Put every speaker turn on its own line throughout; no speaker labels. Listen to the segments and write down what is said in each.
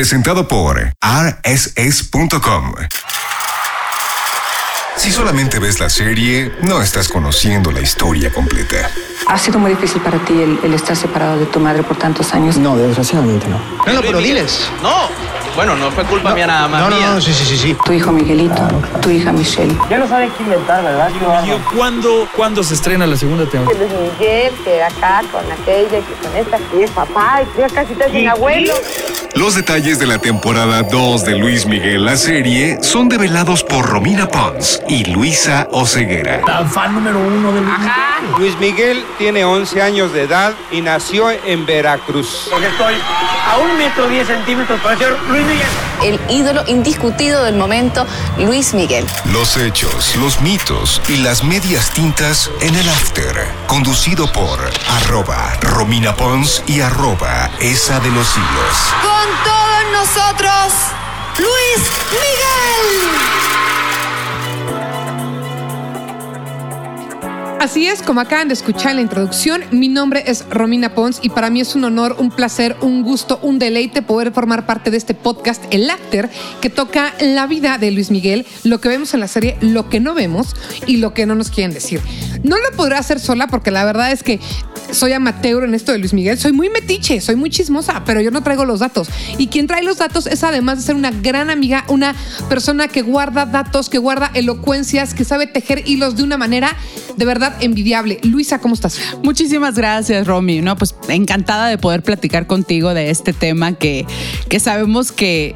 presentado por rss.com. Si solamente ves la serie, no estás conociendo la historia completa.
¿Ha sido muy difícil para ti el, el estar separado de tu madre por tantos años?
No, desgraciadamente no.
No, no, pero diles.
No, bueno, no fue culpa mía nada más.
No, no,
mía.
no, sí, sí, sí, sí.
Tu hijo Miguelito, tu hija Michelle.
Ya no saben qué inventar, ¿verdad?
¿Cuándo, ¿Cuándo se estrena la segunda temporada?
Luis Miguel, que acá con aquella, que con esta, y es papá, y ya casi te hacen abuelo.
Los detalles de la temporada 2 de Luis Miguel la serie son develados por Romina Pons y Luisa Oceguera.
La fan número uno del
Luis Miguel tiene 11 años de edad y nació en Veracruz.
Porque estoy a un metro diez centímetros para ser Luis Miguel.
El ídolo indiscutido del momento, Luis Miguel.
Los hechos, los mitos y las medias tintas en el after. Conducido por arroba Romina Pons y arroba esa de los hilos.
Con todos nosotros, Luis Miguel.
Así es, como acaban de escuchar en la introducción, mi nombre es Romina Pons y para mí es un honor, un placer, un gusto, un deleite poder formar parte de este podcast, El After, que toca la vida de Luis Miguel, lo que vemos en la serie, lo que no vemos y lo que no nos quieren decir. No lo podré hacer sola porque la verdad es que soy amateur en esto de Luis Miguel, soy muy metiche, soy muy chismosa, pero yo no traigo los datos. Y quien trae los datos es además de ser una gran amiga, una persona que guarda datos, que guarda elocuencias, que sabe tejer hilos de una manera de verdad envidiable. Luisa, ¿cómo estás?
Muchísimas gracias, Romy. No, pues encantada de poder platicar contigo de este tema que, que sabemos que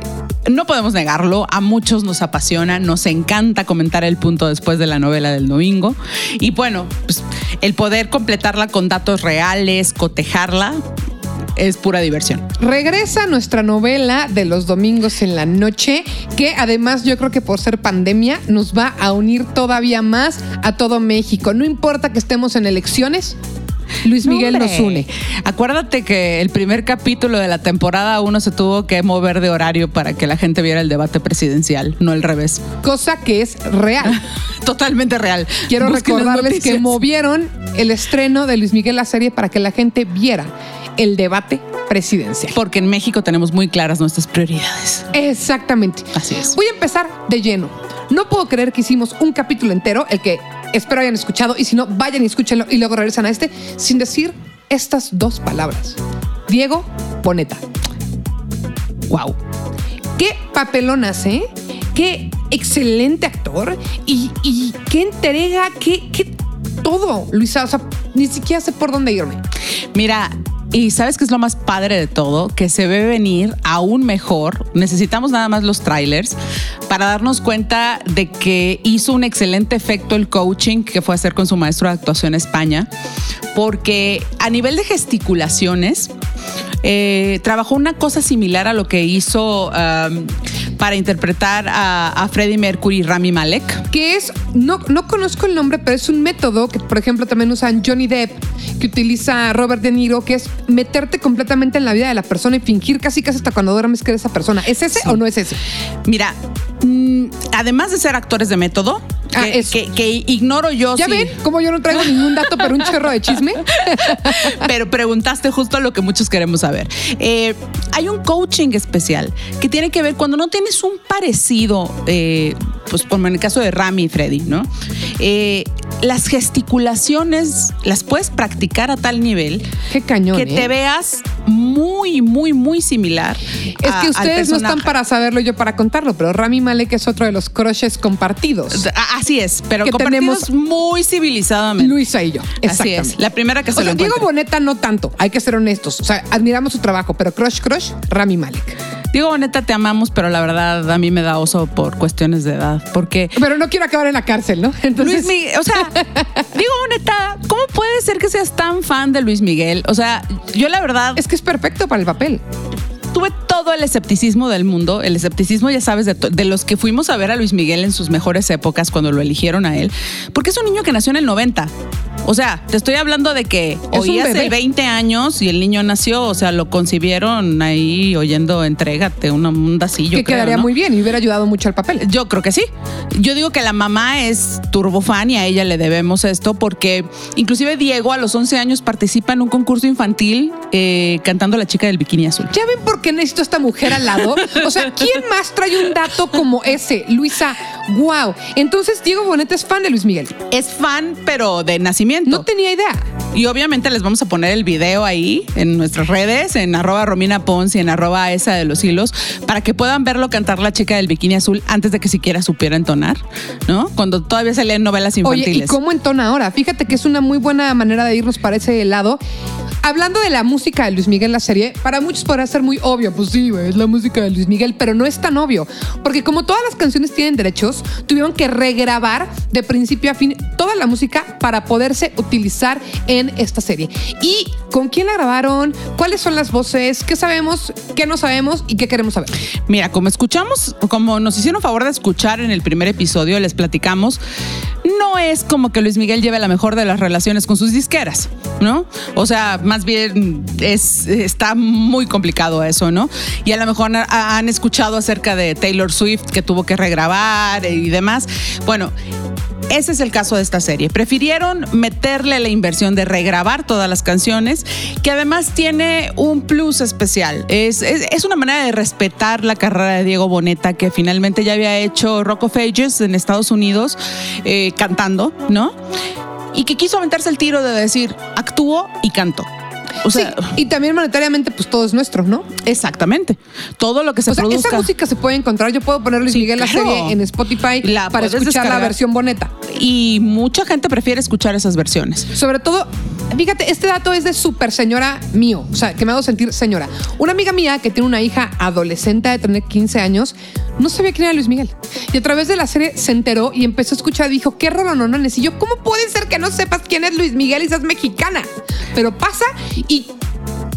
no podemos negarlo, a muchos nos apasiona, nos encanta comentar el punto después de la novela del domingo. Y bueno, pues el poder completarla con datos reales, cotejarla, es pura diversión.
Regresa nuestra novela de los domingos en la noche, que además yo creo que por ser pandemia nos va a unir todavía más a todo México. No importa que estemos en elecciones, Luis Miguel
No,
nos une.
Acuérdate que el primer capítulo de la temporada uno se tuvo que mover de horario para que la gente viera el debate presidencial, no al revés.
Cosa que es real.
Totalmente real.
Quiero
Busquen
recordarles que movieron el estreno de Luis Miguel la serie para que la gente viera el debate presidencial.
Porque en México tenemos muy claras nuestras prioridades.
Exactamente.
Así es.
Voy a empezar de lleno. No puedo creer que hicimos un capítulo entero, el que espero hayan escuchado, y si no, vayan y escúchenlo y luego regresan a este, sin decir estas dos palabras. Diego Boneta. Wow. Qué papelón hace, qué excelente actor y, y qué entrega, qué, qué todo, Luisa. O sea, ni siquiera sé por dónde irme.
Mira, y sabes que es lo más padre de todo, que se ve venir aún mejor. Necesitamos nada más los trailers para darnos cuenta de que hizo un excelente efecto el coaching que fue a hacer con su maestro de actuación en España, porque a nivel de gesticulaciones, eh, trabajó una cosa similar a lo que hizo um, para interpretar a, a Freddie Mercury y Rami Malek.
que es, no, no conozco el nombre, pero es un método que, por ejemplo, también usan Johnny Depp, que utiliza Robert De Niro, que es meterte completamente en la vida de la persona y fingir casi casi hasta cuando duermes que eres esa persona. ¿Es ese o no es ese?
Mira, mm, además de ser actores de método,
Ah,
que,
eso.
que- que ignoro yo
¿Ya
si-
ven cómo yo no traigo ningún dato, pero un chorro de chisme?
pero preguntaste justo lo que muchos queremos saber. Eh, hay un coaching especial que tiene que ver cuando no tienes un parecido, eh, pues como en el caso de Rami y Freddy, ¿no? Eh, las gesticulaciones las puedes practicar a tal nivel
Qué cañón.
que
¿eh?
te veas muy, muy, muy similar.
Es
a-
que ustedes no están para saberlo y yo para contarlo, pero Rami Malek es otro de los crushes compartidos.
Ah, Así es, pero
Que
compartidos
tenemos
muy civilizadamente.
Luisa y yo.
Así es. La primera que se
O sea,
lo
Diego. Boneta no tanto, hay que ser honestos. O sea, admiramos su trabajo, pero crush, crush, Rami Malek.
Diego Boneta, te amamos, pero la verdad a mí me da oso por cuestiones de edad. Porque
Pero no quiero acabar en la cárcel, ¿no? Entonces,
Luis Miguel, o sea, Diego Boneta, ¿cómo puede ser que seas tan fan de Luis Miguel? O sea, yo la verdad
es que es perfecto para el papel.
tuve todo el escepticismo del mundo, el escepticismo, ya sabes, de, los que fuimos a ver a Luis Miguel en sus mejores épocas cuando lo eligieron a él, porque es un niño que nació en el 90. O sea, te estoy hablando de que hoy hace
bebé.
20 años y el niño nació, o sea, lo concibieron ahí oyendo entrégate, una mundacillo.
que quedaría muy bien y hubiera ayudado mucho al papel.
Yo creo que sí. Yo digo que la mamá es turbofan y a ella le debemos esto porque inclusive Diego a los 11 años participa en un concurso infantil eh, cantando La chica del bikini azul.
¿Ya ven por qué necesito esta mujer al lado? O sea, ¿quién más trae un dato como ese? Luisa, wow. Entonces, Diego Boneta es fan de Luis Miguel.
Es fan, pero de nacimiento.
No tenía idea.
Y obviamente les vamos a poner el video ahí en nuestras redes, en arroba Romina Pons y en arroba esa de los hilos, para que puedan verlo cantar la chica del bikini azul antes de que siquiera supiera entonar, ¿no? Cuando todavía se leen novelas
Oye,
infantiles.
¿y cómo entona ahora? Fíjate que es una muy buena manera de irnos para ese lado. Hablando de la música de Luis Miguel, la serie, para muchos podrá ser muy obvio. Pues sí, es la música de Luis Miguel, pero no es tan obvio. Porque como todas las canciones tienen derechos, tuvieron que regrabar de principio a fin toda la música para poderse utilizar en esta serie. ¿Y con quién la grabaron? ¿Cuáles son las voces? ¿Qué sabemos? ¿Qué no sabemos? ¿Y qué queremos saber?
Mira, como escuchamos, como nos hicieron favor de escuchar en el primer episodio, les platicamos, no es como que Luis Miguel lleve la mejor de las relaciones con sus disqueras, ¿no? O sea, más bien es, está muy complicado eso, ¿no? Y a lo mejor ha- han escuchado acerca de Taylor Swift que tuvo que regrabar y demás. Bueno, ese es el caso de esta serie. Prefirieron meterle la inversión de regrabar todas las canciones, que además tiene un plus especial. Es, es- es una manera de respetar la carrera de Diego Boneta, que finalmente ya había hecho Rock of Ages en Estados Unidos, eh, cantando, ¿no? Y que quiso aventarse el tiro de decir, actúo y canto. O sea,
sí, y también monetariamente, pues todo es nuestro, ¿no?
exactamente. Todo lo que se
o sea,
produzca.
esa música se puede encontrar. Yo puedo poner Luis
Sí,
Miguel la serie en Spotify
La
para escuchar la versión boneta.
Y mucha gente prefiere escuchar esas versiones.
Sobre todo, fíjate, este dato es de super señora mío, o sea, que me hago sentir señora. Una amiga mía que tiene una hija adolescente de tener 15 años, no sabía quién era Luis Miguel. Y a través de la serie se enteró y empezó a escuchar dijo, qué rolonones. Y yo, ¿cómo puede ser que no sepas quién es Luis Miguel y seas mexicana? Pero pasa y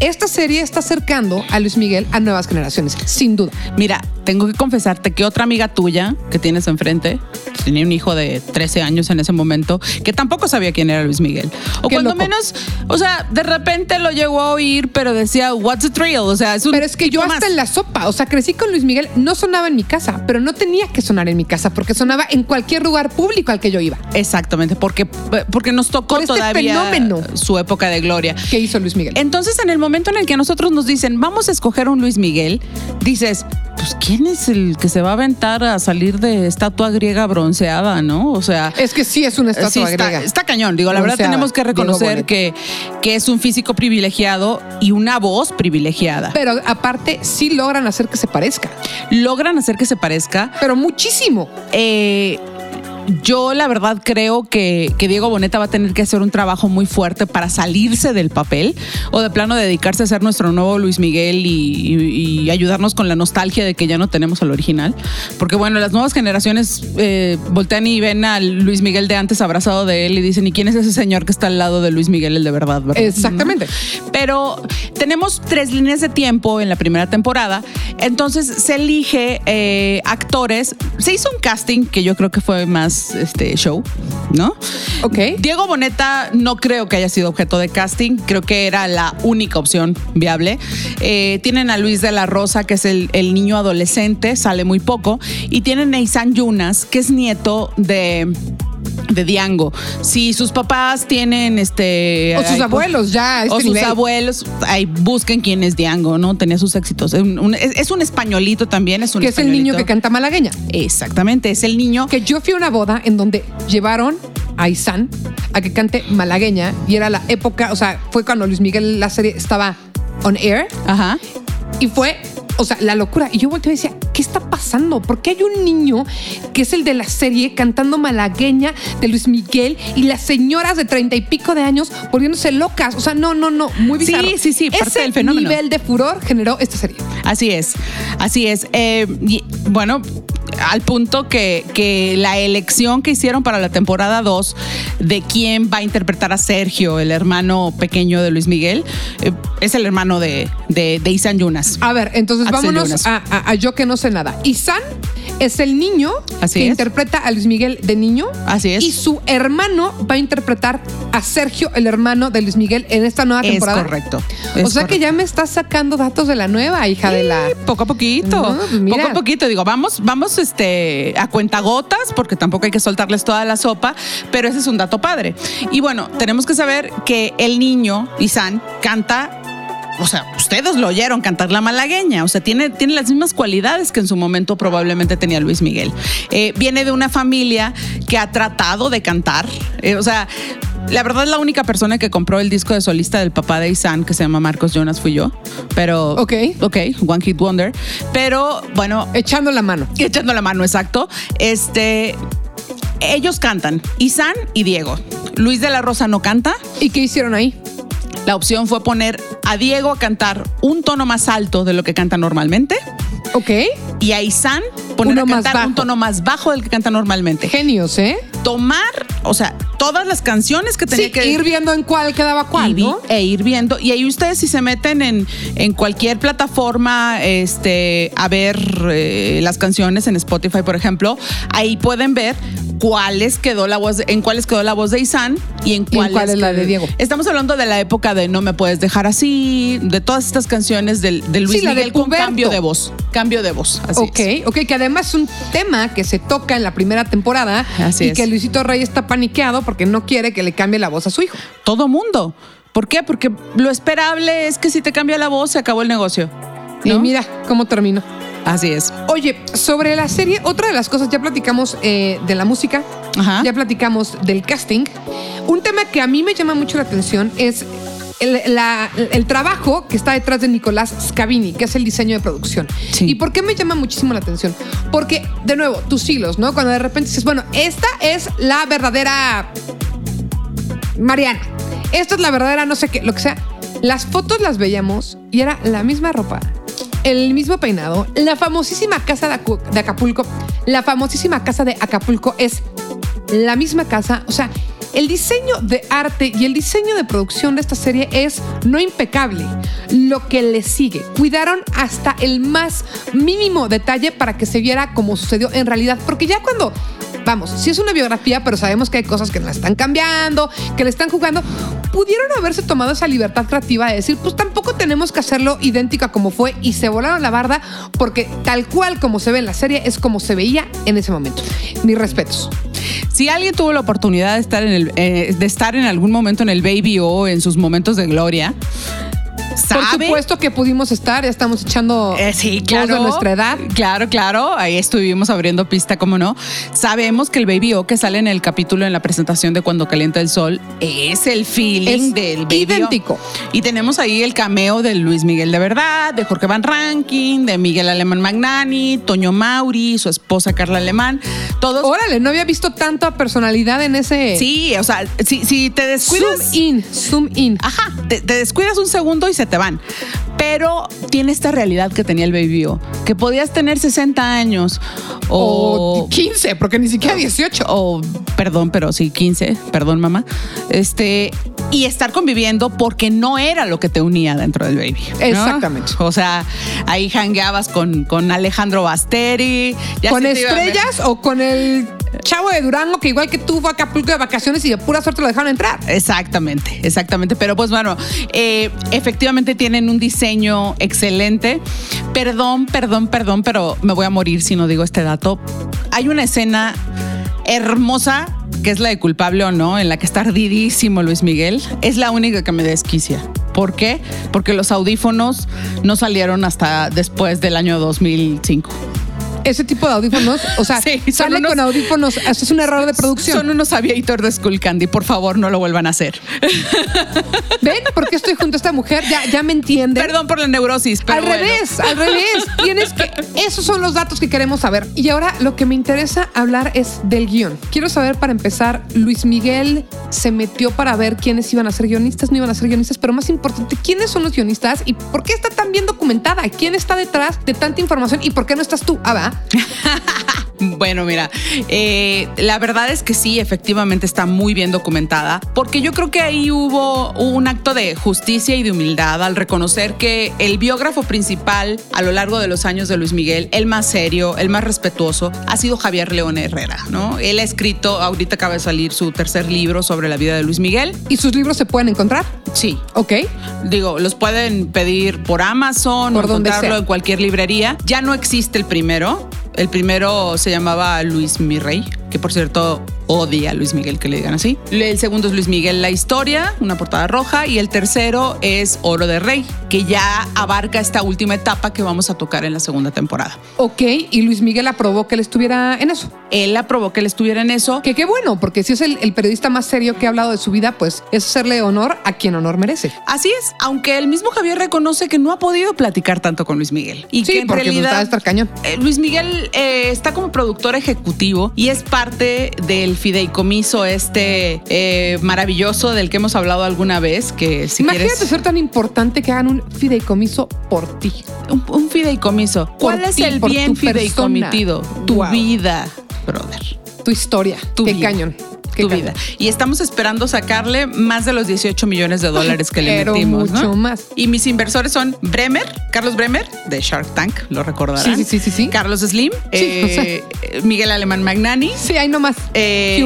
esta serie está acercando a Luis Miguel a nuevas generaciones, sin duda.
Mira, tengo que confesarte que otra amiga tuya que tienes enfrente tenía un hijo de 13 años en ese momento que tampoco sabía quién era Luis Miguel. O
Qué
cuando
loco.
menos, o sea, de repente lo llegó a oír, pero decía, What's the thrill? O sea, es un.
Pero es que yo hasta
más.
en la sopa, o sea, crecí con Luis Miguel, no sonaba en mi casa, pero no tenía que sonar en mi casa porque sonaba en cualquier lugar público al que yo iba.
Exactamente, porque, porque nos tocó
Por este
todavía
fenómeno.
su época de gloria.
¿Qué hizo Luis Miguel?
Entonces, en el momento en el que a nosotros nos dicen, vamos a escoger un Luis Miguel, dices, pues, ¿quién es el que se va a aventar a salir de estatua griega bronceada, no? O sea.
Es que sí es una estatua
Sí, está,
griega.
está cañón. Digo, la verdad tenemos que reconocer que, que es un físico privilegiado y una voz privilegiada.
Pero aparte sí logran hacer que se parezca,
Logran hacer que se parezca.
pero muchísimo.
Eh, yo la verdad creo que, que Diego Boneta va a tener que hacer un trabajo muy fuerte para salirse del papel o de plano dedicarse a ser nuestro nuevo Luis Miguel y, y- y ayudarnos con la nostalgia de que ya no tenemos al original. Porque bueno, las nuevas generaciones eh, voltean y ven al Luis Miguel de antes abrazado de él y dicen, ¿y quién es ese señor que está al lado de Luis Miguel, el de verdad? verdad?"
Exactamente.
¿No? Pero tenemos tres líneas de tiempo en la primera temporada, entonces se elige eh, actores, se hizo un casting que yo creo que fue más este show, ¿no?
Ok.
Diego Boneta no creo que haya sido objeto de casting, creo que era la única opción viable. Eh, tienen a Luis de la Rosa, que es el, el niño adolescente, sale muy poco, y tienen a Isan Yunas, que es nieto de de Diango. Si sus papás tienen este
O sus
ay,
abuelos ya este
o sus abuelos, ahí busquen quién es Diango, ¿no? Tenía sus éxitos. Es un, un- es, es un españolito también, es un
Que es el niño que canta malagueña.
Exactamente, es el niño
Que yo fui a una boda en donde llevaron a Isan a que cante malagueña y era la época, o sea, fue cuando Luis Miguel la serie estaba on air
Ajá.
y fue, o sea, la locura. Y yo volteé y decía, ¿qué está pasando? Porque hay un niño que es el de la serie cantando malagueña de Luis Miguel y las señoras de treinta y pico de años volviéndose locas. O sea, no, no, no, muy
Sí,
bizarro.
sí, sí, parte
Ese
del fenómeno.
nivel de furor generó esta serie.
Así es, así es. Eh, y, bueno, al punto que, que la elección que hicieron para la temporada 2 de quién va a interpretar a Sergio, el hermano pequeño de Luis Miguel, eh, es el hermano de, de, de Isan Yunas.
A ver, entonces
Axel
vámonos a- a yo que no sé nada. Isan es el niño
Así
que
es.
interpreta a Luis Miguel de niño.
Así es.
Y su hermano va a interpretar a Sergio, el hermano de Luis Miguel, en esta nueva
Es
temporada.
correcto.
O
Es
sea que ya me estás sacando datos de la nueva, hija de la.
Poco a poquito.
No, pues mira.
Poco a poquito. Digo, vamos, vamos este, a cuentagotas, porque tampoco hay que soltarles toda la sopa, pero ese es un dato padre. Y bueno, tenemos que saber que el niño, Isan, canta. O sea, ustedes lo oyeron cantar la malagueña. O sea, tiene, tiene las mismas cualidades que en su momento probablemente tenía Luis Miguel. Eh, viene de una familia que ha tratado de cantar. Eh, o sea, la verdad, la única persona que compró el disco de solista del papá de Isan, que se llama Marcos Jonas, fui yo. Pero.
Ok.
Ok, One Hit Wonder. Pero bueno,
Echando la mano.
echando la mano, exacto. Este. Ellos cantan, Isan y Diego. Luis de la Rosa no canta.
¿Y qué hicieron ahí?
La opción fue poner a Diego a cantar un tono más alto de lo que canta normalmente
Ok.
y a Isan poner a cantar un tono más bajo del que canta normalmente.
Genios, ¿eh?
Tomar, o sea, todas las canciones que tenía
Sí,
que
ir viendo en cuál quedaba cuál,
y
¿no?
E ir viendo. Y ahí ustedes si se meten en, en cualquier plataforma este, a ver eh, las canciones en Spotify, por ejemplo, ahí pueden ver cuáles quedó la voz, en cuáles quedó la voz de Isan y en
¿Y en
cuáles
cuál es la de Diego?
Estamos hablando de la época de No me puedes dejar así, de todas estas canciones del, de Luis
Sí, la de
Miguel con cambio de voz. Cambio de voz. Así
ok,
es.
ok, que además es un tema que se toca en la primera temporada
Así
y
es.
que Luisito Rey está paniqueado porque no quiere que le cambie la voz a su hijo.
Todo mundo. ¿Por qué? Porque lo esperable es que si te cambia la voz, se acabó el negocio.
Y
¿no?
mira cómo terminó.
Así es.
Oye, sobre la serie, otra de las cosas, ya platicamos eh, de la música,
Ajá.
ya platicamos del casting. Un tema que a mí me llama mucho la atención es el, la- el trabajo que está detrás de Nicolás Scavini, que es el diseño de producción.
Sí.
¿Y por qué me llama muchísimo la atención? Porque, de nuevo, tus hilos, ¿no? Cuando de repente dices, bueno, esta es la verdadera Mariana. Esta es la verdadera no sé qué, lo que sea. Las fotos las veíamos y era la misma ropa, el mismo peinado, la famosísima casa de Acapulco, la famosísima casa de Acapulco es la misma casa, o sea, el diseño de arte y el diseño de producción de esta serie es no impecable. Lo que le sigue, cuidaron hasta el más mínimo detalle para que se viera como sucedió en realidad, porque ya cuando vamos, si es una biografía, pero sabemos que hay cosas que la están cambiando, que le están jugando, pudieron haberse tomado esa libertad creativa de decir, pues tampoco tenemos que hacerlo idéntico a como fue y se volaron la barda porque tal cual como se ve en la serie es como se veía en ese momento. Mis respetos.
Si alguien tuvo la oportunidad de estar en el, eh, de estar en algún momento en el Baby O en sus momentos de gloria,
Por supuesto que pudimos estar, ya estamos echando
Eh, sí, claro.
de nuestra edad.
Claro, claro. Ahí estuvimos abriendo pista, cómo no. Sabemos que el Baby O que sale en el capítulo en la presentación de Cuando Calienta el Sol es el feeling
Es
del Baby O.
idéntico.
Y tenemos ahí el cameo de Luis Miguel de Verdad, de Jorge Van Ranking, de Miguel Alemán Magnani, Toño Mauri, su esposa Carla Alemán. Todos.
Órale, no había visto tanta personalidad en ese
Sí, o sea, si, si te descuidas.
zoom in, zoom in.
Ajá, te, te descuidas un segundo y se te van. Pero tiene esta realidad que tenía el Baby O, que podías tener 60 años o,
O 15, porque ni siquiera 18.
o perdón, pero sí 15, perdón mamá. Este y estar conviviendo porque no era lo que te unía dentro del Baby. ¿no?
Exactamente.
O sea, ahí hangueabas con, con Alejandro Basteri. ya
¿Con estrellas o con el chavo de Durango que igual que tú fue a Acapulco de vacaciones y de pura suerte lo dejaron entrar?
Exactamente, exactamente. Pero pues bueno, eh, efectivamente tienen un diseño excelente. Perdón, perdón, perdón, pero me voy a morir si no digo este dato. Hay una escena hermosa que es la de culpable o no, en la que está ardidísimo Luis Miguel. Es la única que me desquicia. ¿Por qué? Porque los audífonos no salieron hasta después del año 2005.
Ese tipo de audífonos, o sea,
Sí,
sale
unos-
con audífonos, eso es un error de producción.
Son unos aviator de Skull Candy, por favor, no lo vuelvan a hacer.
¿Ven por qué estoy junto a esta mujer? Ya, ya me entienden.
Perdón por la neurosis, pero
al
bueno.
revés, al revés. Tienes que. Esos son los datos que queremos saber. Y ahora lo que me interesa hablar es del guion. Quiero saber, para empezar, Luis Miguel se metió para ver quiénes iban a ser guionistas, no iban a ser guionistas, pero más importante, quiénes son los guionistas y por qué está tan bien documentada. ¿Quién está detrás de tanta información y por qué no estás tú? Ah, va.
Bueno, mira, eh, la verdad es que sí, efectivamente está muy bien documentada, porque yo creo que ahí hubo un acto de justicia y de humildad al reconocer que el biógrafo principal a lo largo de los años de Luis Miguel, el más serio, el más respetuoso, ha sido Javier León Herrera, ¿no? Él ha escrito, ahorita acaba de salir su tercer libro sobre la vida de Luis Miguel.
¿Y sus libros se pueden encontrar?
Sí.
Ok.
Digo, los pueden pedir por Amazon
Por
o encontrarlo
sea.
en cualquier librería. Ya no existe el primero. El primero se llamaba Luis Mirrey, que por cierto odia a Luis Miguel que le digan así. El segundo es Luis Miguel La Historia, una portada roja. Y el tercero es Oro de Rey, que ya abarca esta última etapa que vamos a tocar en la segunda temporada.
Ok, y Luis Miguel aprobó que él estuviera en eso.
Él aprobó que él estuviera en eso.
Que qué bueno, porque si es el, el periodista más serio que ha hablado de su vida, pues es hacerle honor a quien honor merece.
Así es, aunque el mismo Javier reconoce que no ha podido platicar tanto con Luis Miguel. Y
Sí,
que en
porque pues,
realidad
estar cañón.
Eh, Luis Miguel eh, está como productor ejecutivo y es parte del fideicomiso este eh, maravilloso del que hemos hablado alguna vez, que si
Imagínate
quieres...
ser tan importante que hagan un fideicomiso por ti.
Un, un fideicomiso. ¿Cuál es el bien fideicomitido? Tu
Wow.
vida, brother.
Tu historia.
Tu
qué
vida.
cañón.
Tu vida. Y estamos esperando sacarle más de los 18 millones de dólares que le metimos.
mucho
¿no?
más.
Y mis inversores son Bremer, Carlos Bremer, de Shark Tank, lo recordarán.
Sí, sí, sí, sí, sí.
Carlos Slim, eh, Miguel Alemán Magnani.
Sí, ahí nomás.
eh,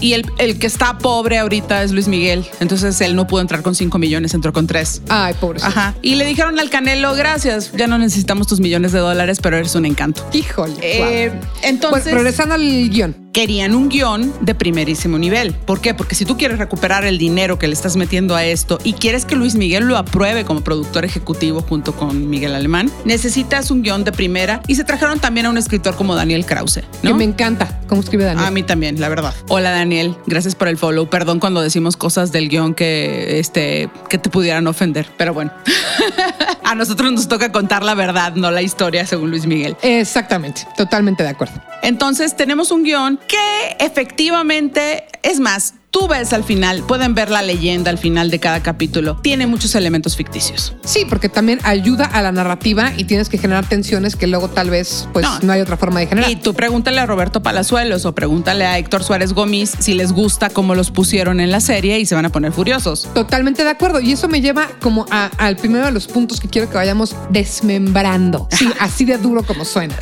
y el, el que está pobre ahorita es Luis Miguel. Entonces él no pudo entrar con 5 millones, entró con 3.
Ay, pobrecito.
Ajá. Y le dijeron al Canelo, gracias, ya no necesitamos tus millones de dólares, pero eres un encanto.
Híjole.
Eh, entonces
Bueno, regresando al guion.
Querían un guion de primerísimo nivel. ¿Por qué? Porque si tú quieres recuperar el dinero que le estás metiendo a esto y quieres que Luis Miguel lo apruebe como productor ejecutivo junto con Miguel Alemán, necesitas un guion de primera y se trajeron también a un escritor como Daniel Krause. ¿no?
Que me encanta cómo escribe Daniel.
A mí también, la verdad. Hola Daniel, gracias por el follow. Perdón cuando decimos cosas del guion que, este, que te pudieran ofender, pero bueno. a nosotros nos toca contar la verdad, no la historia según Luis Miguel.
Exactamente, totalmente de acuerdo.
Entonces tenemos un guion que efectivamente, es más, tú ves al final, pueden ver la leyenda al final de cada capítulo, tiene muchos elementos ficticios.
Sí, porque también ayuda a la narrativa y tienes que generar tensiones que luego tal vez pues
No.
no, hay otra forma de generar.
Y tú pregúntale a Roberto Palazuelos o pregúntale a Héctor Suárez Gómez si les gusta cómo los pusieron en la serie y se van a poner furiosos.
Totalmente de acuerdo. Y eso me lleva como a- al primero de los puntos que quiero que vayamos desmembrando. Sí, así de duro como suena.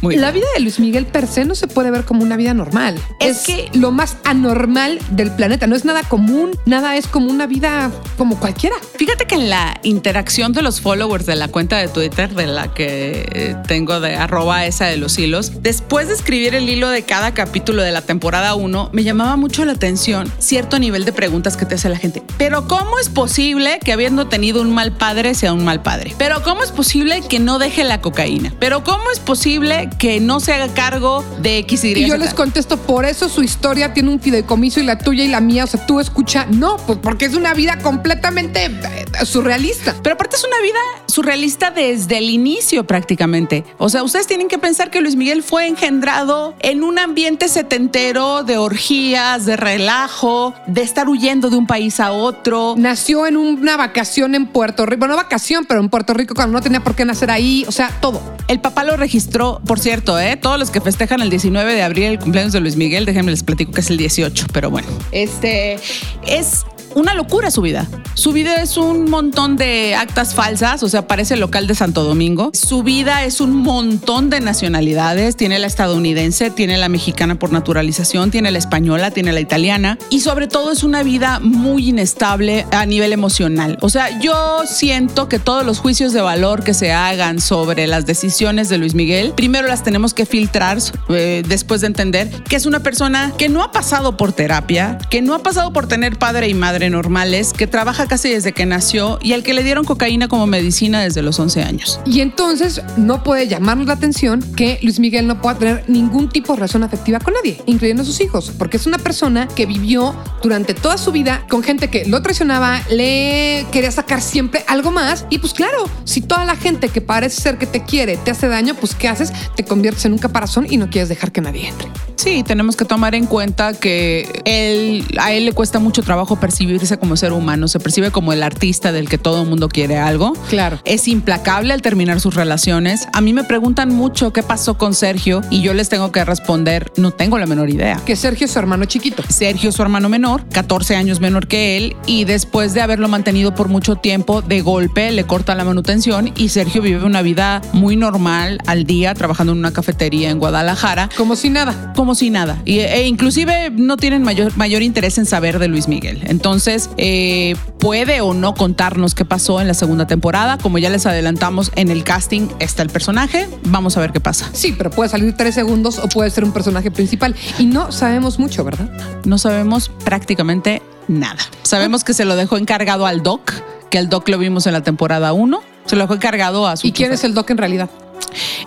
Muy
la vida de Luis Miguel per se no se puede ver como una vida normal.
Es
Es,
que-
lo más anormal del planeta. No es nada común. Nada es como una vida como cualquiera.
Fíjate que en la interacción de los followers de la cuenta de Twitter, de la que eh, tengo de arroba esa de los hilos, después de escribir el hilo de cada capítulo de la temporada 1, me llamaba mucho la atención cierto nivel de preguntas que te hace la gente. Pero ¿cómo es posible que habiendo tenido un mal padre sea un mal padre? Pero ¿cómo es posible que no deje la cocaína? Pero ¿cómo es posible que no se haga cargo de X, Y,
Y yo les contesto, por eso su historia tiene un fideicomiso y la tuya y la mía, o sea, tú escucha, no, pues porque es una vida completamente eh, surrealista.
Pero aparte es una vida surrealista desde el inicio prácticamente. O sea, ustedes tienen que pensar que Luis Miguel fue engendrado en un ambiente setentero de orgías, de relajo, de estar huyendo de un país a otro.
Nació en una vacación en Puerto Rico, bueno, no vacación, pero en Puerto Rico cuando no tenía por qué nacer ahí, o sea, todo.
El papá lo registró, por cierto, ¿eh? todos los que festejan el 19 de abril el cumpleaños de Luis Miguel, déjenme les platico que es el 18, pero bueno. Este es una locura su vida. Su vida es un montón de actas falsas, o sea, parece el local de Santo Domingo. Su vida es un montón de nacionalidades. Tiene la estadounidense, tiene la mexicana por naturalización, tiene la española, tiene la italiana. Y sobre todo es una vida muy inestable a nivel emocional. O sea, yo siento que todos los juicios de valor que se hagan sobre las decisiones de Luis Miguel, primero las tenemos que filtrar eh, después de entender que es una persona que no ha pasado por terapia, que no ha pasado por tener padre y madre normales, que trabaja casi desde que nació y al que le dieron cocaína como medicina desde los 11 años.
Y entonces no puede llamarnos la atención que Luis Miguel no pueda tener ningún tipo de relación afectiva con nadie, incluyendo a sus hijos, porque es una persona que vivió durante toda su vida con gente que lo traicionaba, le quería sacar siempre algo más. Y pues claro, si toda la gente que parece ser que te quiere te hace daño, pues ¿qué haces? Te conviertes en un caparazón y no quieres dejar que nadie entre.
Sí, tenemos que tomar en cuenta que él, a él le cuesta mucho trabajo percibir percibirse como ser humano, se percibe como el artista del que todo el mundo quiere algo.
Claro.
Es implacable al terminar sus relaciones. A mí me preguntan mucho qué pasó con Sergio y yo les tengo que responder, no tengo la menor idea.
Que Sergio es su hermano chiquito.
Sergio es su hermano menor, 14 años menor que él, y después de haberlo mantenido por mucho tiempo, de golpe le corta la manutención y Sergio vive una vida muy normal al día, trabajando en una cafetería en Guadalajara.
Como si nada.
Como si nada. Y, e inclusive no tienen mayor, mayor interés en saber de Luis Miguel. Entonces, eh, puede o no contarnos qué pasó en la segunda temporada. Como ya les adelantamos en el casting, está el personaje. Vamos a ver qué pasa.
Sí, pero puede salir tres segundos o puede ser un personaje principal. Y no sabemos mucho, ¿verdad?
No sabemos prácticamente nada. Sabemos que se lo dejó encargado al Doc, que el Doc lo vimos en la temporada 1. Se lo dejó encargado a su.
¿Y quién es el Doc en realidad?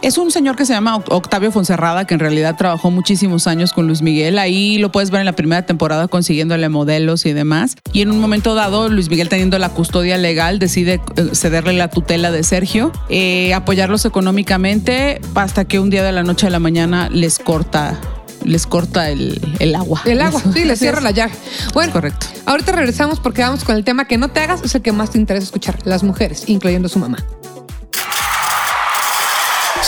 Es un señor que se llama Octavio Fonserrada, que en realidad trabajó muchísimos años con Luis Miguel. Ahí lo puedes ver en la primera temporada consiguiéndole modelos y demás. Y en un momento dado, Luis Miguel teniendo la custodia legal, decide eh, cederle la tutela de Sergio, eh, apoyarlos económicamente hasta que un día de la noche a la mañana les corta les corta el, el, agua.
El agua, sí, les cierra la llaga. Bueno,
correcto.
Ahorita regresamos porque vamos con el tema que no te hagas, es el que más te interesa escuchar, las mujeres, incluyendo su mamá.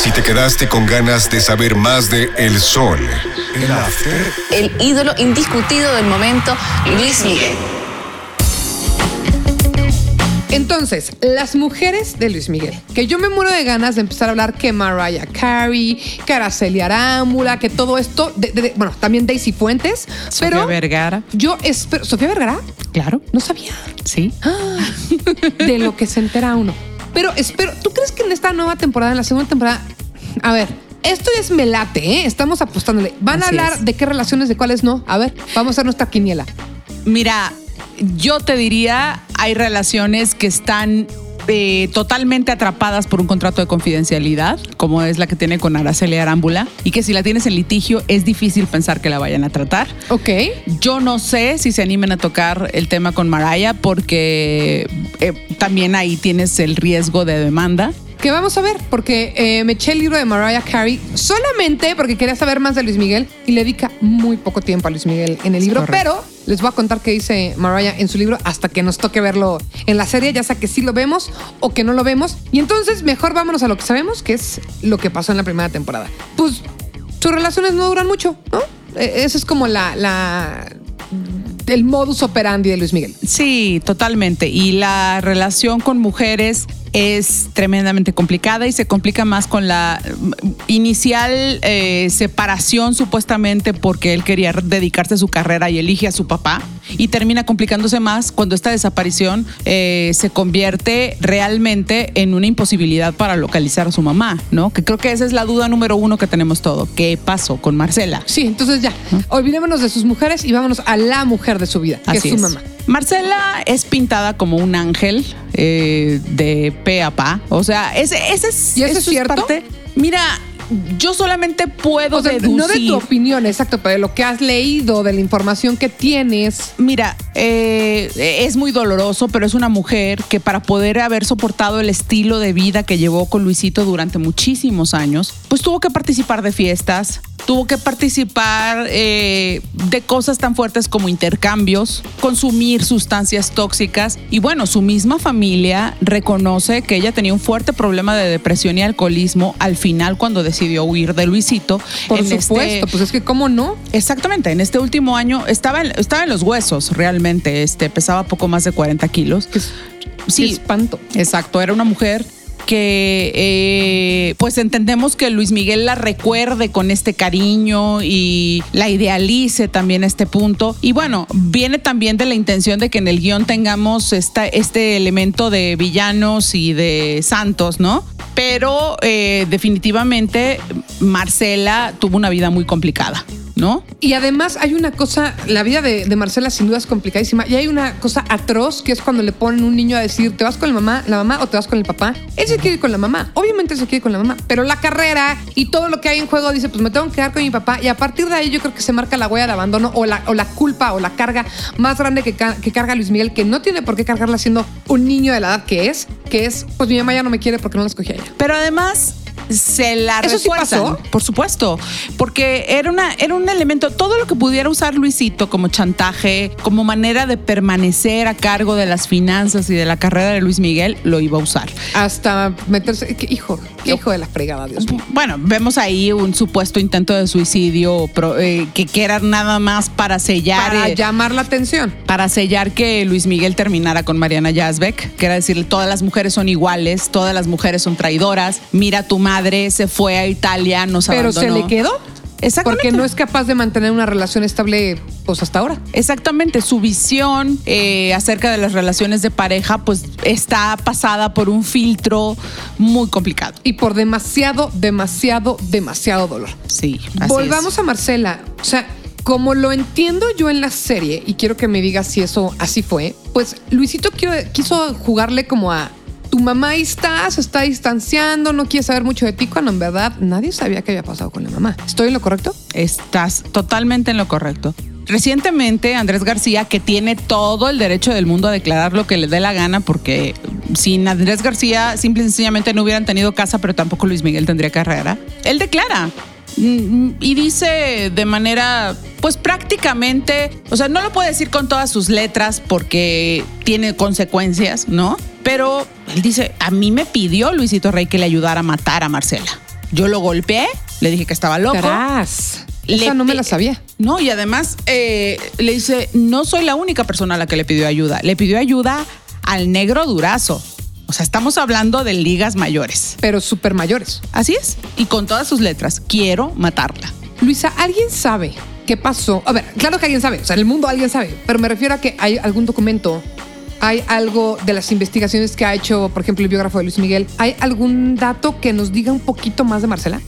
Si te quedaste con ganas de saber más de El Sol, el after.
El ídolo indiscutido del momento, Luis Miguel.
Entonces, las mujeres de Luis Miguel, que yo me muero de ganas de empezar a hablar que Mariah Carey, que Araceli Arámbula, que todo esto, de, de, bueno, también Daisy Fuentes,
Sofía
pero
Vergara.
yo espero, ¿Sofía Vergara?
Claro.
No sabía.
Sí.
Ah, de lo que se entera uno. Pero espero, ¿tú crees que en esta nueva temporada, en la segunda temporada, a ver, esto es melate, ¿eh? Estamos apostándole. ¿Van a hablar
es.
de qué relaciones, de cuáles no? A ver, vamos a hacer nuestra quiniela.
Mira, yo te diría, hay relaciones que están eh, totalmente atrapadas por un contrato de confidencialidad, como es la que tiene con Araceli Arámbula, y que si la tienes en litigio es difícil pensar que la vayan a tratar.
Ok.
Yo no sé si se animen a tocar el tema con Mariah porque eh, también ahí tienes el riesgo de demanda.
Que vamos a ver, porque eh, me eché el libro de Mariah Carey solamente porque quería saber más de Luis Miguel y le dedica muy poco tiempo a Luis Miguel en el libro, pero les voy a contar qué dice Mariah en su libro hasta que nos toque verlo en la serie, ya sea que sí lo vemos o que no lo vemos. Y entonces mejor vámonos a lo que sabemos, que es lo que pasó en la primera temporada. Pues sus relaciones no duran mucho, ¿no? Eh, Ese es como la, la el modus operandi de Luis Miguel.
Sí, totalmente. Y la relación con mujeres es tremendamente complicada y se complica más con la inicial eh, separación supuestamente porque él quería dedicarse a su carrera y elige a su papá y termina complicándose más cuando esta desaparición eh, se convierte realmente en una imposibilidad para localizar a su mamá, ¿no? Que creo que esa es la duda número uno que tenemos todo. ¿Qué pasó con Marcela?
Sí, entonces ya, olvidémonos de sus mujeres y vámonos a la mujer de su vida, que
Así
es su
es.
mamá.
Marcela es pintada como un ángel eh, de pe a pa. O sea, ese, ese es.
¿Y eso es cierto?
parte- Mira, yo solamente puedo
O sea,
deducir.
no de tu opinión, exacto, pero de lo que has leído, de la información que tienes.
Mira, eh, es muy doloroso, pero es una mujer que para poder haber soportado el estilo de vida que llevó con Luisito durante muchísimos años, pues tuvo que participar de fiestas, tuvo que participar eh, de cosas tan fuertes como intercambios, consumir sustancias tóxicas y bueno, su misma familia reconoce que ella tenía un fuerte problema de depresión y alcoholismo al final cuando decidió huir de Luisito.
Por
En
supuesto,
este-
pues es que cómo no.
Exactamente, en este último año estaba en, estaba en los huesos realmente, este, pesaba poco más de 40 kilos.
Qué
Sí,
espanto.
exacto, era una mujer que eh, pues entendemos que Luis Miguel la recuerde con este cariño y la idealice también este punto. Y bueno, viene también de la intención de que en el guion tengamos esta, este elemento de villanos y de santos, ¿no? Pero eh, definitivamente Marcela tuvo una vida muy complicada. ¿No?
Y además hay una cosa, la vida de, de Marcela sin duda es complicadísima. Y hay una cosa atroz que es cuando le ponen un niño a decir, ¿te vas con la mamá, la mamá o te vas con el papá? Él se quiere ir con la mamá. Obviamente se quiere ir con la mamá. Pero la carrera y todo lo que hay en juego dice, pues me tengo que quedar con mi papá. Y a partir de ahí yo creo que se marca la huella de abandono o la, o la culpa o la carga más grande que carga Luis Miguel, que no tiene por qué cargarla siendo un niño de la edad que es, que es, pues mi mamá ya no me quiere porque no la escogí a ella.
Pero además se la
¿Eso sí pasó?
por supuesto, porque porque era, una, era un elemento, todo lo que pudiera usar Luisito como chantaje, como manera de permanecer a cargo de las finanzas y de la carrera de Luis Miguel, lo iba a usar.
Hasta meterse. ¿qué hijo, qué hijo de la fregada, Dios mío.
Bueno, vemos ahí un supuesto intento de suicidio pro- eh, que, que era nada más para sellar.
Para
eh,
llamar la atención.
para sellar que Luis Miguel terminara con Mariana Yazbek, que era decirle todas las mujeres son iguales, todas las mujeres son traidoras, mira tu madre se fue a Italia, nos
Pero se le quedó.
Exactamente.
Porque no es capaz de mantener una relación estable, pues hasta ahora.
Exactamente, su visión eh, acerca de las relaciones de pareja pues está pasada por un filtro muy complicado.
Y por demasiado, demasiado, demasiado dolor.
Sí, así
Volvamos
es.
a Marcela. O sea, como lo entiendo yo en la serie, y quiero que me digas si eso así fue, pues Luisito quiso jugarle como a tu mamá está, se está distanciando, no quiere saber mucho de ti, cuando en verdad nadie sabía qué había pasado con la mamá. ¿Estoy en lo correcto?
Estás totalmente en lo correcto. Recientemente, Andrés García, que tiene todo el derecho del mundo a declarar lo que le dé la gana, porque sin Andrés García, simple y sencillamente no hubieran tenido casa, pero tampoco Luis Miguel tendría carrera. Él declara y dice de manera, pues prácticamente, o sea, no lo puede decir con todas sus letras porque tiene consecuencias, ¿no? Pero él dice, a mí me pidió Luisito Rey que le ayudara a matar a Marcela. Yo lo golpeé, le dije que estaba loco.
Caraz.
Le
Esa no me la sabía.
No, y además eh, le dice, no soy la única persona a la que le pidió ayuda. Le pidió ayuda al negro durazo. O sea, estamos hablando de ligas mayores.
Pero súper mayores.
Así es. Y con todas sus letras, quiero matarla.
Luisa, ¿alguien sabe qué pasó? A ver, claro que alguien sabe, o sea, en el mundo alguien sabe, pero me refiero a que hay algún documento, hay algo de las investigaciones que ha hecho, por ejemplo, el biógrafo de Luis Miguel, ¿hay algún dato que nos diga un poquito más de Marcela?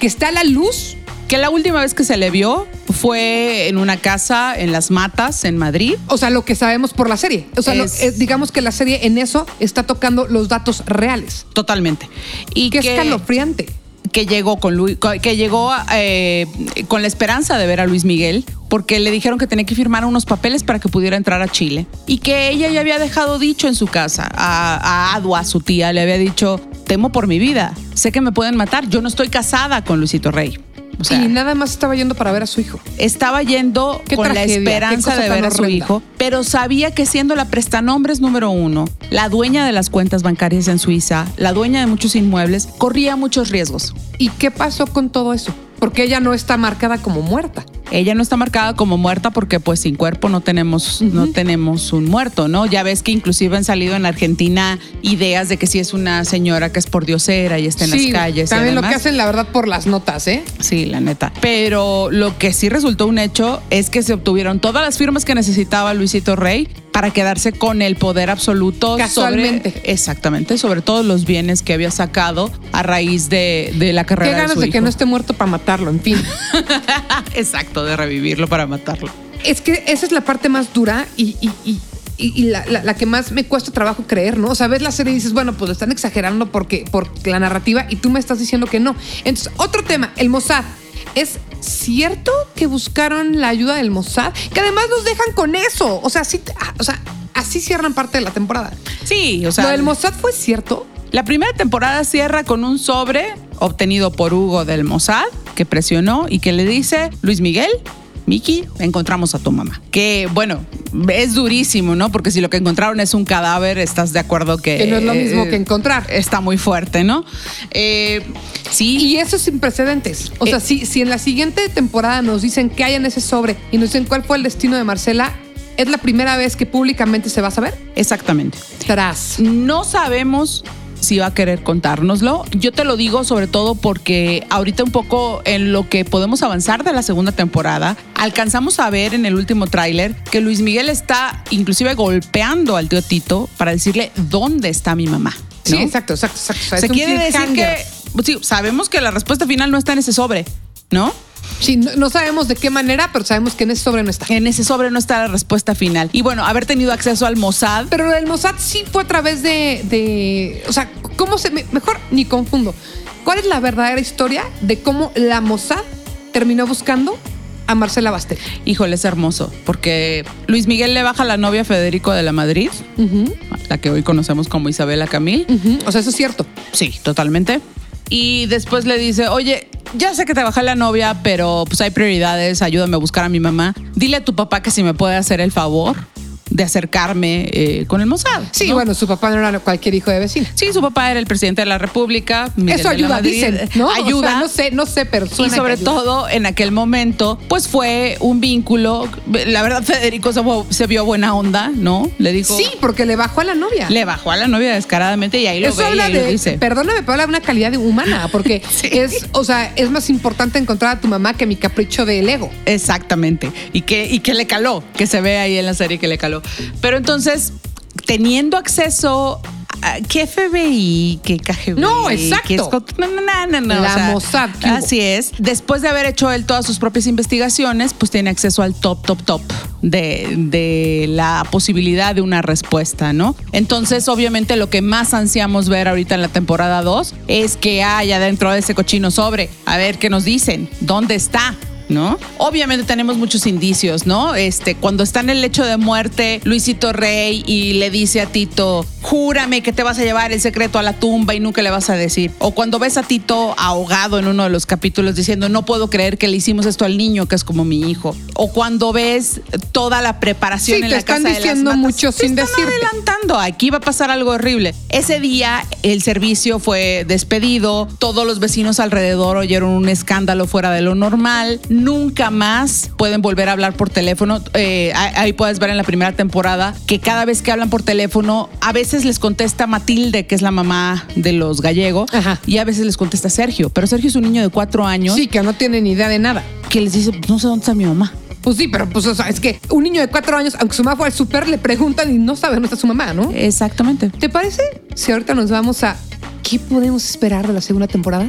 ¿Que está a la luz?
Que la última vez que se le vio fue en una casa en Las Matas, en Madrid.
O sea, lo que sabemos por la serie. O sea, lo- eh, digamos que la serie en eso está tocando los datos reales.
Totalmente. Y
Qué
que,
escalofriante.
que llegó con Luis, que llegó eh, con la esperanza de ver a Luis Miguel, porque le dijeron que tenía que firmar unos papeles para que pudiera entrar a Chile. Y que ella ya había dejado dicho en su casa a, a Adua, su tía, le había dicho, temo por mi vida, sé que me pueden matar, yo no estoy casada con Luisito Rey. O sea,
y nada más estaba yendo para ver a su hijo.
estaba yendo con
tragedia,
la esperanza de ver a su
horrenda.
hijo, pero sabía que siendo la prestanombres número uno, la dueña de las cuentas bancarias en Suiza, la dueña de muchos inmuebles, corría muchos riesgos.
¿Y qué pasó con todo eso? Porque ella no está marcada como muerta.
Ella no está marcada como muerta porque pues sin cuerpo no tenemos, no tenemos un muerto, ¿no? Ya ves que inclusive han salido en Argentina ideas de que si es una señora que es por diosera y está en
Sí,
las calles.
También lo que hacen, la verdad, por las notas, ¿eh?
Sí, la neta. Pero lo que sí resultó un hecho es que se obtuvieron todas las firmas que necesitaba Luisito Rey para quedarse con el poder absoluto
Casualmente.
sobre exactamente sobre todos los bienes que había sacado a raíz de, de la carrera
Qué
de
ganas
su
de que
hijo.
no esté muerto para matarlo, en fin.
Exacto, de revivirlo para matarlo.
es que esa es la parte más dura y, y- y- y- y la, la- la que más me cuesta trabajo creer, ¿no? O sea, ves la serie y dices, bueno, pues lo están exagerando porque, por la narrativa y tú me estás diciendo que no. Entonces, otro tema, el Mossad. ¿Es cierto que buscaron la ayuda del Mossad? Que además nos dejan con eso. O sea, sí, ah, o sea, así cierran parte de la temporada.
Sí, o sea,
¿Lo del Mossad fue cierto?
La primera temporada cierra con un sobre obtenido por Hugo del Mossad que presionó y que le dice, Luis Miguel, Miki, encontramos a tu mamá. Que bueno, es durísimo, ¿no? Porque si lo que encontraron es un cadáver, estás de acuerdo que...
Que no es lo mismo
eh,
que encontrar.
Está muy fuerte, ¿no? Eh, sí.
Y eso sin precedentes. O sea,
Eh,
si, si en la siguiente temporada nos dicen que hay en ese sobre y nos dicen cuál fue el destino de Marcela, ¿es la primera vez que públicamente se va a saber?
Exactamente.
Tras.
No sabemos si va a querer contárnoslo. Yo te lo digo sobre todo porque ahorita un poco en lo que podemos avanzar de la segunda temporada, alcanzamos a ver en el último tráiler que Luis Miguel está inclusive golpeando al tío Tito para decirle dónde está mi mamá.
Sí, exacto, exacto, exacto.
Se quiere decir que sí, sabemos que la respuesta final no está en ese sobre, ¿no?
Sí, no, no sabemos de qué manera, pero sabemos que en ese sobre no está.
En ese sobre no está la respuesta final. Y bueno, haber tenido acceso al Mossad
Pero del Mossad sí fue a través de. de- o sea, ¿cómo se.? me- Mejor ni confundo. ¿Cuál es la verdadera historia de cómo la Mossad terminó buscando a Marcela Bastel?
Híjole, es hermoso, porque Luis Miguel le baja la novia a Federico de la Madrid, la que hoy conocemos como Isabela Camil.
O sea, eso es cierto.
Sí, totalmente. Y después le dice, oye, ya sé que te la novia, pero pues hay prioridades, ayúdame a buscar a mi mamá. Dile a tu papá que si me puede hacer el favor de acercarme eh, con el Mossad.
Sí,
¿no?
bueno, su papá no era cualquier hijo de vecino.
Sí, su papá era el presidente de la República. Miguel
Eso ayuda,
Madrid.
dicen, ¿no? O sea,
Ayuda.
no sé, no sé, pero
y sobre todo en aquel momento, pues fue un vínculo. La verdad, Federico se, se vio buena onda, ¿no? Le dijo.
Sí, porque le bajó a la novia.
Le bajó a la novia descaradamente y ahí lo
Eso
ve y
habla
lo
de,
dice.
perdóname, pero habla de una calidad humana, porque
Sí.
es, o sea, es más importante encontrar a tu mamá que mi capricho del ego.
Exactamente. Y que, y que le caló, que se ve ahí en la serie que le caló. Pero entonces, teniendo acceso a qué FBI, qué KGB.
No, exacto.
No, no, no, no,
La Mossad, ¿qué hubo?
Así es. Después de haber hecho él todas sus propias investigaciones, pues tiene acceso al top, top, top de, de la posibilidad de una respuesta, ¿no? Entonces, obviamente, lo que más ansiamos ver ahorita en la temporada 2 es que haya dentro de ese cochino sobre, a ver qué nos dicen, dónde está. ¿No? Obviamente tenemos muchos indicios, ¿no? Este, cuando está en el lecho de muerte, Luisito Rey y le dice a Tito, júrame que te vas a llevar el secreto a la tumba y nunca le vas a decir. O cuando ves a Tito ahogado en uno de los capítulos diciendo, no puedo creer que le hicimos esto al niño que es como mi hijo. O cuando ves toda la preparación
Sí,
en
te
la
están
casa de las
diciendo mucho
te
sin
están
decirte.
adelantando. Aquí va a pasar algo horrible. Ese día el servicio fue despedido, todos los vecinos alrededor oyeron un escándalo fuera de lo normal. Nunca más pueden volver a hablar por teléfono. Eh, ahí puedes ver en la primera temporada que cada vez que hablan por teléfono, a veces les contesta Matilde, que es la mamá de los gallegos, y a veces les contesta Sergio. Pero Sergio es un niño de cuatro años
Sí, que no tiene ni idea de nada.
que les dice, no sé dónde está mi mamá.
Pues sí, pero pues o sea, es que un niño de cuatro años, aunque su mamá fue al súper, le preguntan y no sabe dónde está su mamá, ¿no?
Exactamente.
¿Te parece si ahorita nos vamos a qué podemos esperar de la segunda temporada?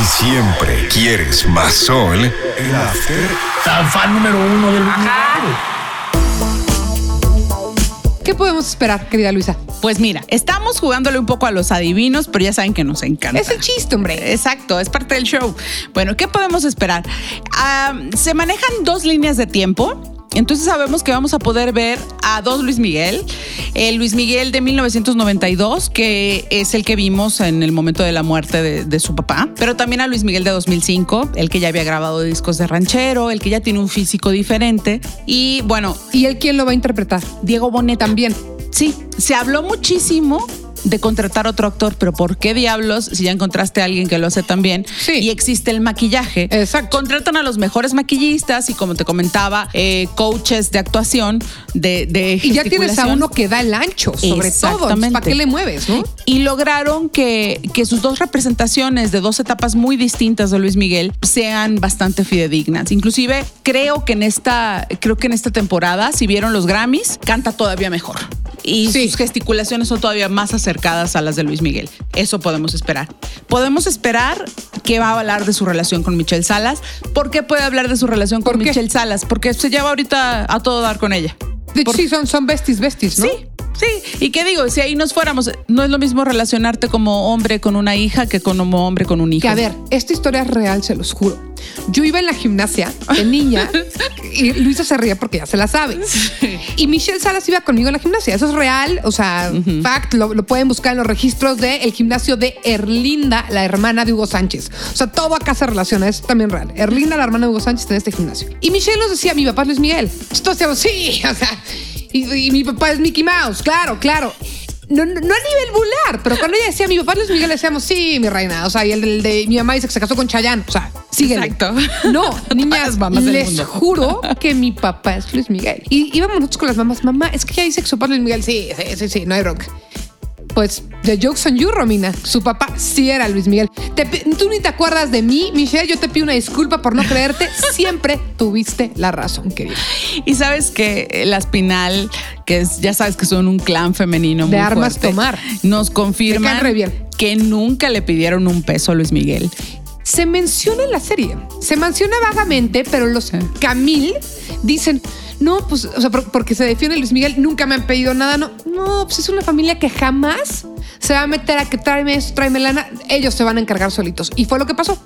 Si siempre quieres más sol, el after
Tan fan número uno del
¿Qué podemos esperar, querida Luisa?
Pues mira, estamos jugándole un poco a los adivinos, pero ya saben que nos encanta.
Es el chiste, hombre.
Exacto, es parte del show. Bueno, ¿qué podemos esperar? Ah, se manejan dos líneas de tiempo. Entonces sabemos que vamos a poder ver a dos Luis Miguel. El Luis Miguel de 1992, que es el que vimos en el momento de la muerte de, de su papá, pero también a Luis Miguel de 2005, el que ya había grabado discos de ranchero, el que ya tiene un físico diferente. Y bueno,
¿Y él quién lo va a interpretar?
Diego Bonet
También.
Sí, se habló muchísimo de contratar otro actor, pero ¿por qué diablos si ya encontraste a alguien que lo hace tan bien
Sí.
y existe el maquillaje?
Exacto.
Contratan a los mejores maquillistas y como te comentaba, eh, coaches de actuación, de, de
Y ya tienes a uno que da el ancho, sobre todo. ¿Para qué le mueves, no?
Y lograron que, que sus dos representaciones de dos etapas muy distintas de Luis Miguel sean bastante fidedignas. Inclusive creo que en esta, creo que en esta temporada, si vieron los Grammys, canta todavía mejor. Y
Sí.
sus gesticulaciones son todavía más acercadas a las de Luis Miguel. Eso podemos esperar. Podemos esperar que va a hablar de su relación con Michelle Salas. ¿Por qué puede hablar de su relación con. Michelle Salas? Porque se lleva ahorita a todo dar con ella.
De hecho, sí, son, son besties, besties, ¿no?
Sí, sí. Y qué digo, si ahí nos fuéramos, no es lo mismo relacionarte como hombre con una hija que como hombre con un hijo.
Que a ver, esta historia es real, se los juro. Yo iba en la gimnasia de niña y Luisa se ría porque ya se la sabe. Y Michelle Salas iba conmigo en la gimnasia. Eso es real, o sea, fact, lo, lo pueden buscar en los registros del gimnasio de Erlinda, la hermana de Hugo Sánchez. O sea, todo acá se relaciona, es también real. Erlinda, la hermana de Hugo Sánchez, en este gimnasio. Y Michelle nos decía, mi papá es Luis Miguel. Entonces decíamos, sí, o sea, y, y mi papá es Mickey Mouse, claro, claro. No, no, no a nivel bular, pero cuando ella decía mi papá Luis Miguel, le decíamos, sí, mi reina. O sea, y el, de mi mamá dice que se casó con Chayanne. O sea, síguele.
Exacto.
No, niñas,
mamás
les juro que mi papá es Luis Miguel. Y íbamos nosotros con las mamás, mamá, es que ella dice que su papá es Luis Miguel. Sí, sí, sí, sí, no hay bronca. Pues, the joke's on you, Romina. Su papá sí era Luis Miguel. Te tú ni te acuerdas de mí, Michelle. Yo te pido una disculpa por no creerte. Siempre tuviste la razón, querida.
Y sabes que la Espinal, que es, ya sabes que son un clan femenino
De
muy
armas
fuerte,
tomar.
nos confirman
bien.
que nunca le pidieron un peso a Luis Miguel.
Se menciona en la serie. Se menciona vagamente, pero los Camil dicen, no, pues, o sea, por- porque se defiende Luis Miguel, nunca me han pedido nada. No, no, pues es una familia que jamás se va a meter a que tráeme esto, tráeme lana. Ellos se van a encargar solitos. Y fue lo que pasó.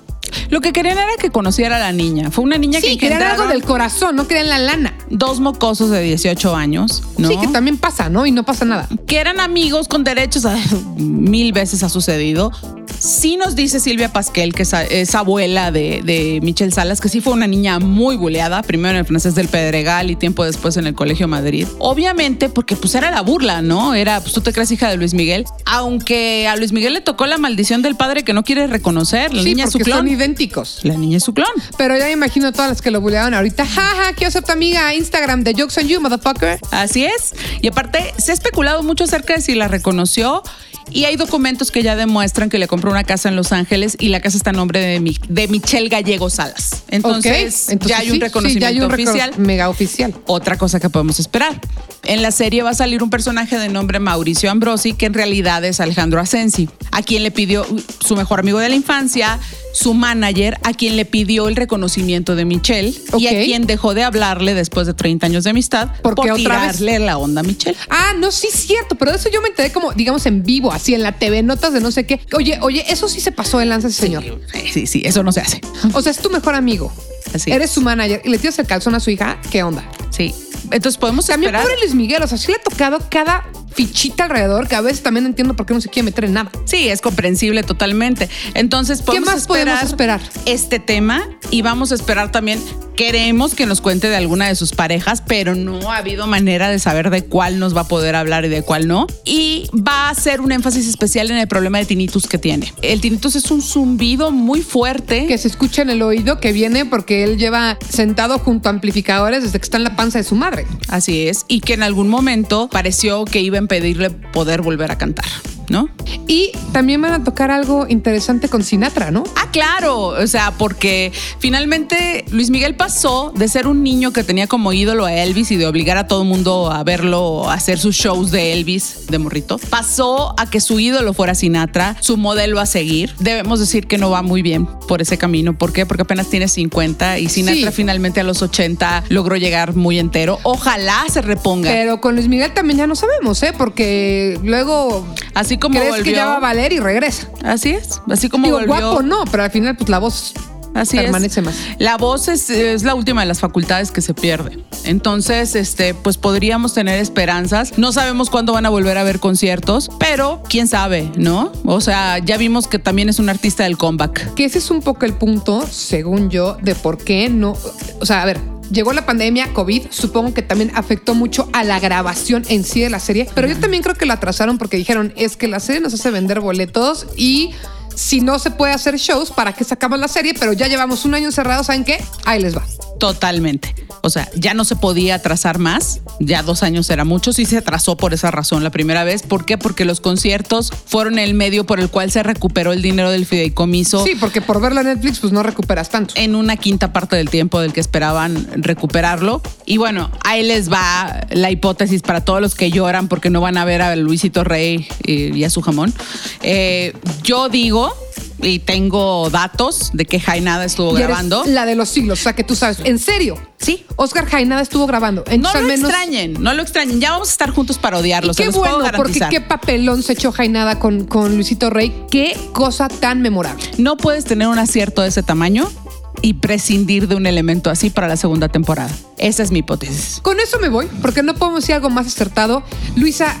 Lo que querían era que conociera a la niña. Fue una niña
Sí,
que
querían algo del corazón, no querían la lana.
dos mocosos de 18 años, ¿no?
Sí, que también pasa, ¿no? Y no pasa nada.
que eran amigos con derechos, a- mil veces ha sucedido. Sí nos dice Silvia Pasquel, que es, es abuela de, de, Michelle Salas, que sí fue una niña muy buleada, primero en el francés del Pedregal y tiempo después en el Colegio Madrid. Obviamente, porque pues era la burla, ¿no? Era, pues tú te crees hija de Luis Miguel, aunque a Luis Miguel le tocó la maldición del padre que no quiere reconocer. La
sí,
niña es su clon.
son idénticos.
La niña es su clon.
Pero ya me imagino todas las que lo buleaban ahorita. Jaja, quiero ser tu amiga. Instagram de Jokes on You, motherfucker.
Así es. Y aparte, se ha especulado mucho acerca de si la reconoció. Y hay documentos que ya demuestran que le compró una casa en Los Ángeles y la casa está a nombre de, mi, de Michelle Gallego Salas. Entonces, ya hay un reconocimiento
sí, ya hay un recono-
oficial.
Mega oficial.
Otra cosa que podemos esperar. En la serie va a salir un personaje de nombre Mauricio Ambrosi, que en realidad es Alejandro Asensi, a quien le pidió su mejor amigo de la infancia, su manager, a quien le pidió el reconocimiento de Michelle y a quien dejó de hablarle después de 30 años de amistad
¿Por otra vez?
tirarle la onda a Michelle.
Ah, no, sí es cierto, pero de eso yo me enteré como, digamos, en vivo, así en la TV, notas de no sé qué. Oye, oye, eso sí se pasó de lanza ese señor.
Sí, sí, sí, eso no se hace.
O sea, es tu mejor amigo.
Así
Eres
es.
su manager y le tiras el calzón a su hija. ¿Qué onda?
Sí. Entonces podemos
También
esperar.
pobre Luis Miguel, o sea, sí le ha tocado cada fichita alrededor, que a veces también entiendo por qué no se quiere meter en nada.
Sí, es comprensible totalmente. Entonces, podemos
más podemos esperar?
Este tema y vamos a esperar también. Queremos que nos cuente de alguna de sus parejas, pero no ha habido manera de saber de cuál nos va a poder hablar y de cuál no. Y va a hacer un énfasis especial en el problema de tinnitus que tiene. El tinnitus es un zumbido muy fuerte.
Que se escucha en el oído que viene porque él lleva sentado junto a amplificadores desde que está en la panza de su madre.
Así es. Y que en algún momento pareció que iba a impedirle poder volver a cantar, ¿no?
Y también van a tocar algo interesante con Sinatra, ¿no?
Ah, claro, o sea, porque finalmente Luis Miguel pasó de ser un niño que tenía como ídolo a Elvis y de obligar a todo el mundo a verlo, a hacer sus shows de Elvis de morrito, pasó a que su ídolo fuera Sinatra, su modelo a seguir. Debemos decir que no va muy bien por ese camino. ¿Por qué? Porque apenas tiene 50 y Sinatra
Sí.
finalmente a los 80 logró llegar muy entero. Ojalá se reponga.
Pero con Luis Miguel también ya no sabemos, ¿eh? Porque luego
Así como
crees
volvió.
que ya va a valer y regresa.
Así es, así como
Digo,
volvió.
guapo no, pero al final pues la voz
Así
permanece
es.
más.
La voz es, es la última de las facultades que se pierde. Entonces, este, pues podríamos tener esperanzas. No sabemos cuándo van a volver a ver conciertos, pero quién sabe, ¿no? O sea, ya vimos que también es un artista del comeback.
Que ese es un poco el punto, según yo, de por qué no. O sea, a ver. Llegó la pandemia, COVID, supongo que también afectó mucho a la grabación en sí de la serie, pero yo también creo que la atrasaron porque dijeron, es que la serie nos hace vender boletos y si no se puede hacer shows, ¿para qué sacamos la serie? Pero ya llevamos un año encerrado, ¿saben qué? Ahí les va.
Totalmente. O sea, ya no se podía atrasar más. Ya dos años era mucho. Sí se atrasó por esa razón la primera vez. ¿Por qué? Porque los conciertos fueron el medio por el cual se recuperó el dinero del fideicomiso.
Sí, porque por verlo en Netflix, pues no recuperas tanto.
en una quinta parte del tiempo del que esperaban recuperarlo. Y bueno, ahí les va la hipótesis para todos los que lloran porque no van a ver a Luisito Rey y, y a su jamón. Eh, yo digo, y tengo datos de que Jainada estuvo
Y eres
grabando.
La de los siglos, o sea que tú sabes, en serio.
Sí.
Oscar Jainada estuvo grabando.
No lo
menos,
extrañen, no lo extrañen. Ya vamos a estar juntos para odiarlo,
Y
se
qué bueno, porque qué papelón se echó Jainada con, con Luisito Rey. Qué cosa tan memorable.
No puedes tener un acierto de ese tamaño y prescindir de un elemento así para la segunda temporada. Esa es mi hipótesis.
Con eso me voy, porque no podemos decir algo más acertado. Luisa,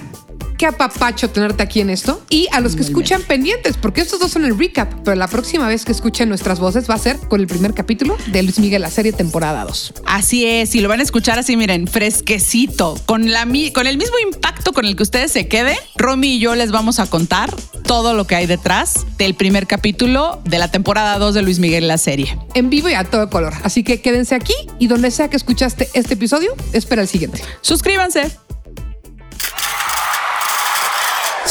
qué apapacho tenerte aquí en esto. Y a los que escuchan pendientes, porque estos dos son el recap, pero la próxima vez que escuchen nuestras voces va a ser con el primer capítulo de Luis Miguel, la serie temporada 2.
Así es, y lo van a escuchar así, miren, fresquecito, con, la, con el mismo impacto con el que ustedes se queden. Romy y yo les vamos a contar todo lo que hay detrás del primer capítulo de la temporada 2 de Luis Miguel la serie.
En vivo y a todo color. Así que quédense aquí y donde sea que escuchaste este episodio, espera el siguiente.
Suscríbanse.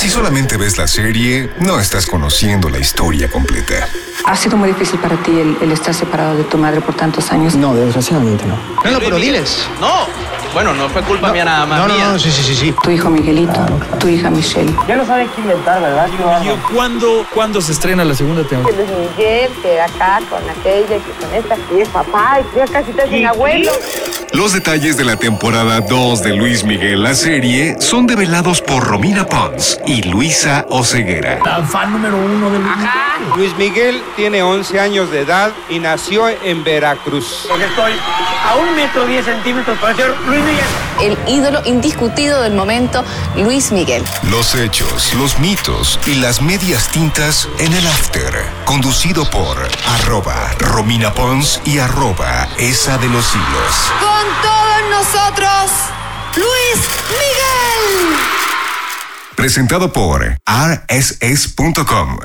Si solamente ves la serie, no estás conociendo la historia completa.
¿Ha sido muy difícil para ti el, el estar separado de tu madre por tantos años?
No, desgraciadamente no.
No, no, pero diles. No. Bueno, no fue culpa mía nada más.
No, no,
mía.
no, sí, sí, sí, sí.
Tu hijo Miguelito, tu hija Michelle.
Ya no saben qué inventar, ¿verdad?
Yo, ¿cuándo, ¿Cuándo se estrena la segunda temporada?
Luis Miguel, que acá con aquella, que con esta, y es papá, y ya casi te hacen abuelo.
Los detalles de la temporada 2 de Luis Miguel la serie son develados por Romina Pons y Luisa Oceguera.
La fan número uno del
Luis Miguel tiene 11 años de edad y nació en Veracruz.
Porque estoy a un metro diez centímetros para ser Luis.
El ídolo indiscutido del momento, Luis Miguel.
Los hechos, los mitos y las medias tintas en el after. Conducido por arroba Romina Pons y arroba esa de los hilos.
Con todos nosotros, Luis Miguel.
Presentado por rss.com.